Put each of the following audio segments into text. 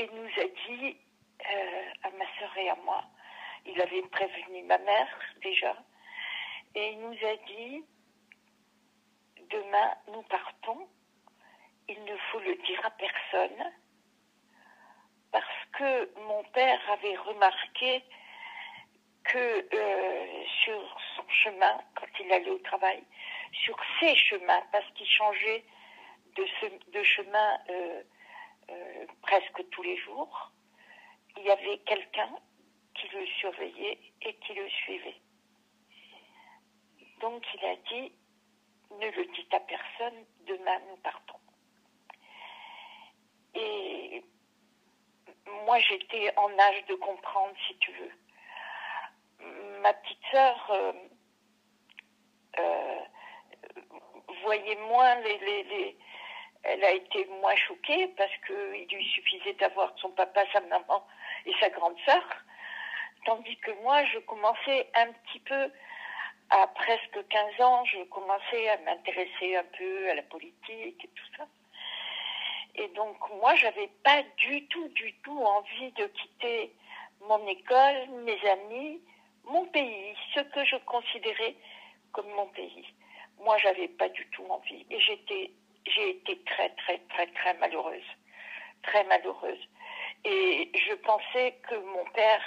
il nous a dit, euh, à ma soeur et à moi, il avait prévenu ma mère déjà, et il nous a dit, demain nous partons, il ne faut le dire à personne, parce que mon père avait remarqué que euh, sur son chemin, quand il allait au travail, sur ses chemins, parce qu'il changeait de, de chemin euh, euh, presque les jours, il y avait quelqu'un qui le surveillait et qui le suivait. Donc il a dit, ne le dites à personne, demain nous partons. Et moi j'étais en âge de comprendre, si tu veux ma petite sœur euh, euh, voyait moins les, Elle a été moins choquée parce qu'il lui suffisait d'avoir son papa, sa maman et sa grande sœur. Tandis que moi, je commençais un petit peu, à presque 15 ans, je commençais à m'intéresser un peu à la politique et tout ça. Et donc, moi, j'avais pas du tout, du tout envie de quitter mon école, mes amis, mon pays, ce que je considérais comme mon pays. Moi, j'avais pas du tout envie et j'étais, j'ai été très, très, très, très malheureuse, très malheureuse. Et je pensais que mon père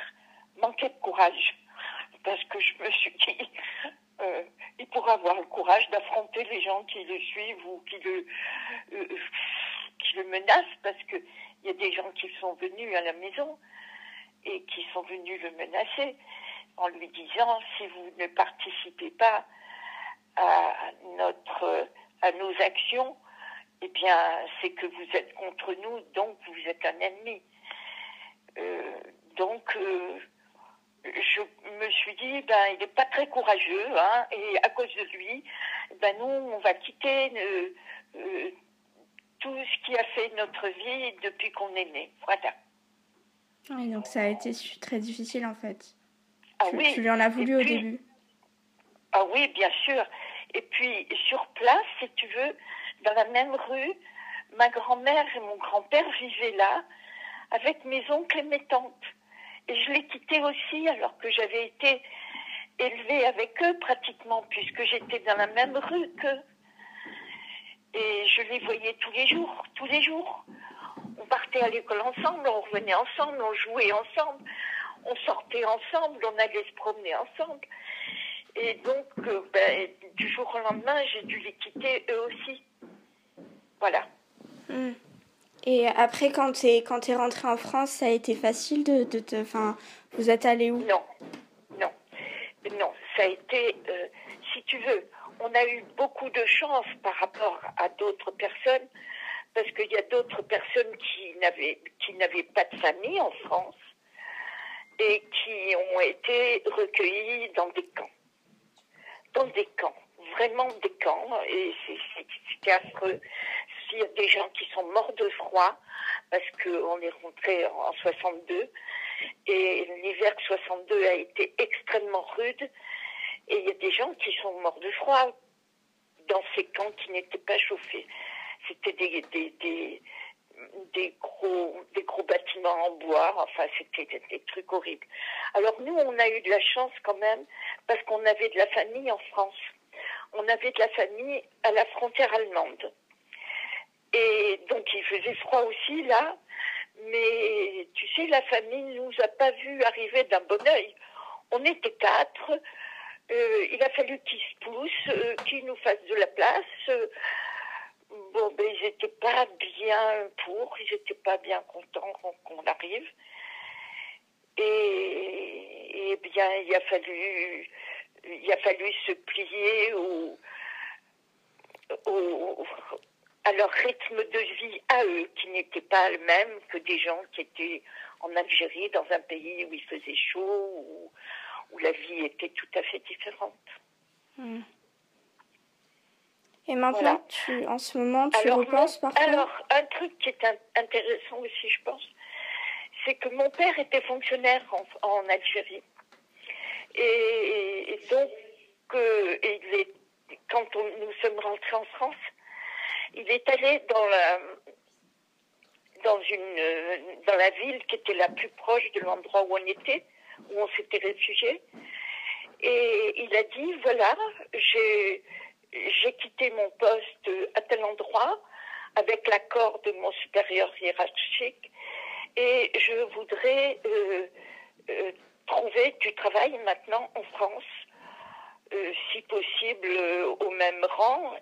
manquait de courage. Parce que je me suis dit, euh, il pourrait avoir le courage d'affronter les gens qui le suivent ou qui le, euh, qui le menacent. Parce que il y a des gens qui sont venus à la maison et qui sont venus le menacer en lui disant si vous ne participez pas à notre à nos actions, eh bien c'est que vous êtes contre nous, donc vous êtes un ennemi. Euh, donc euh, je me suis dit ben il n'est pas très courageux, hein, et à cause de lui, ben nous on va quitter euh, tout ce qui a fait notre vie depuis qu'on est né. Voilà. Oui, donc ça a été très difficile en fait. Ah tu, oui. lui en as voulu au début Ah oui, bien sûr. Et puis sur place, si tu veux, dans la même rue, ma grand-mère et mon grand-père vivaient là, avec mes oncles et mes tantes. Et je les quittais aussi alors que j'avais été élevée avec eux pratiquement, puisque j'étais dans la même rue qu'eux. Et je les voyais tous les jours, tous les jours. On partait à l'école ensemble, on revenait ensemble, on jouait ensemble on sortait ensemble, on allait se promener ensemble. Et donc, euh, ben, du jour au lendemain, j'ai dû les quitter eux aussi. Voilà. Hmm. Et après, quand tu es, quand es rentrée en France, ça a été facile de, te. Enfin, vous êtes allé où? Non, non, non. Ça a été, euh, si tu veux, on a eu beaucoup de chance par rapport à d'autres personnes, parce qu'il y a d'autres personnes qui n'avaient, qui n'avaient pas de famille en France et qui ont été recueillis dans des camps. Dans des camps, vraiment des camps, et c'était affreux. Il y a des gens qui sont morts de froid, parce qu'on est rentré en 62, et l'hiver 62 a été extrêmement rude, et il y a des gens qui sont morts de froid dans ces camps qui n'étaient pas chauffés. C'était des, des des gros, des gros bâtiments en bois. Enfin, c'était des, trucs horribles. Alors nous, on a eu de la chance quand même parce qu'on avait de la famille en France. On avait de la famille à la frontière allemande. Faisait froid aussi là. Mais tu sais, la famille nous a pas vu arriver d'un bon oeil. On était quatre. Euh, il a fallu qu'ils se poussent, euh, qu'ils nous fassent de la place. Bon, ben, ils n'étaient pas bien pour, ils n'étaient pas bien contents qu'on arrive. Et, et, bien, il a fallu, il a fallu se plier au, au, à leur rythme de vie à eux, qui n'était pas le même que des gens qui étaient en Algérie, dans un pays où il faisait chaud, où, où la vie était tout à fait différente. Hmm. Et maintenant, tu, en ce moment, tu alors, repenses parfois Alors, un truc qui est intéressant aussi, je pense, c'est que mon père était fonctionnaire en, Algérie. Et, donc, euh, il est, quand nous sommes rentrés en France, il est allé dans, la, ville qui était la plus proche de l'endroit où on était, où on s'était réfugié. Et il a dit, voilà, j'ai, quitté mon poste à tel endroit avec l'accord de mon supérieur hiérarchique et je voudrais euh, euh, trouver du travail maintenant en France, euh, si possible au même rang.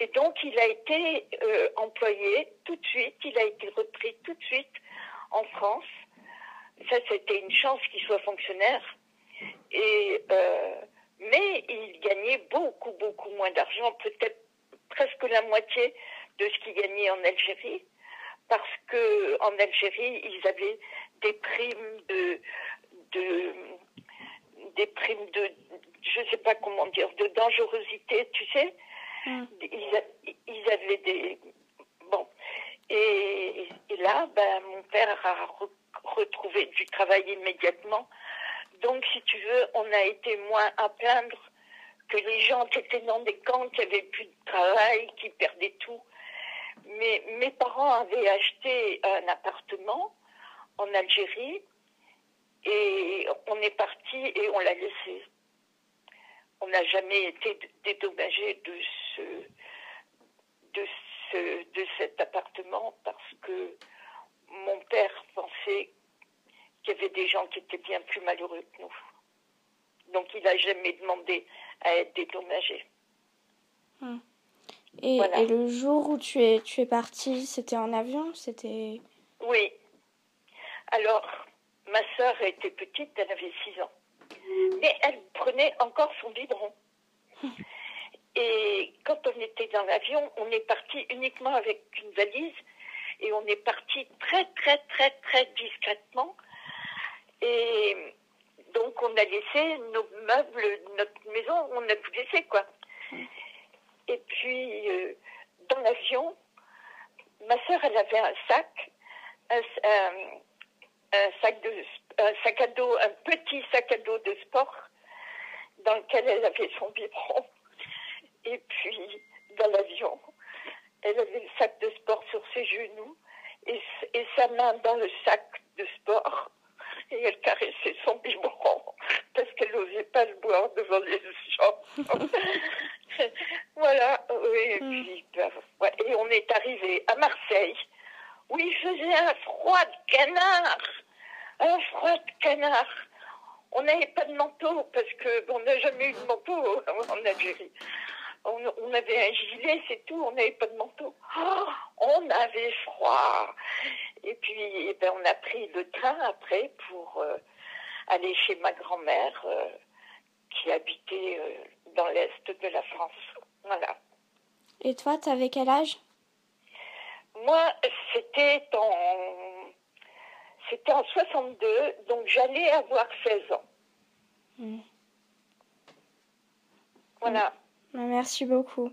Et donc il a été employé tout de suite, il a été repris tout de suite en France. Ça, c'était une chance qu'il soit fonctionnaire. Et, mais il gagnait beaucoup, beaucoup moins d'argent, peut-être presque la moitié de ce qu'il gagnait en Algérie parce que en Algérie, ils avaient des primes de, de des primes de, je sais pas comment dire, de dangerosité, tu sais. Ils, avaient des, bon. Et, là, ben, mon père a retrouvé du travail immédiatement. Donc, si tu veux, on a été moins à plaindre que les gens qui étaient dans des camps, qui avaient plus de travail, qui perdaient tout. Mais mes parents avaient acheté un appartement en Algérie et on est parti et on l'a laissé. On n'a jamais été dédommagé de ce, de ce, de cet appartement parce que mon père pensait qu'il y avait des gens qui étaient bien plus malheureux que nous. Donc il n'a jamais demandé à être dédommagé. Hmm. Et, et, le jour où tu es, tu es partie, c'était en avion C'était. Oui. Alors, ma sœur était petite, elle avait 6 ans. Mais elle prenait encore son biberon. Et quand on était dans l'avion, on est parti uniquement avec une valise et on est parti très, très, très, très discrètement. Et donc, on a laissé nos meubles, notre maison, on a tout laissé, quoi. Et puis, euh, dans l'avion, ma soeur, elle avait un sac, un, sac de, un sac à dos, un petit sac à dos de sport, dans lequel elle avait son biberon. Et puis, dans l'avion, elle avait le sac de sport sur ses genoux et, et sa main dans le sac de sport. Et elle caressait son biberon parce qu'elle n'osait pas le boire devant les gens. voilà, oui, hmm. ben, et on est arrivé à Marseille, où il faisait un froid de canard, un froid de canard. On n'avait pas de manteau, parce que on n'a jamais eu de manteau en Algérie. On, avait un gilet, c'est tout, on n'avait pas de manteau. Oh, on avait froid. Et puis, eh ben, on a pris le train après pour euh, aller chez ma grand-mère, euh, qui habitait euh, dans l'est de la France. Voilà. Et toi, tu avais quel âge? Moi, c'était en c'était en 62, donc j'allais avoir 16 ans. Hmm. Voilà. Merci beaucoup.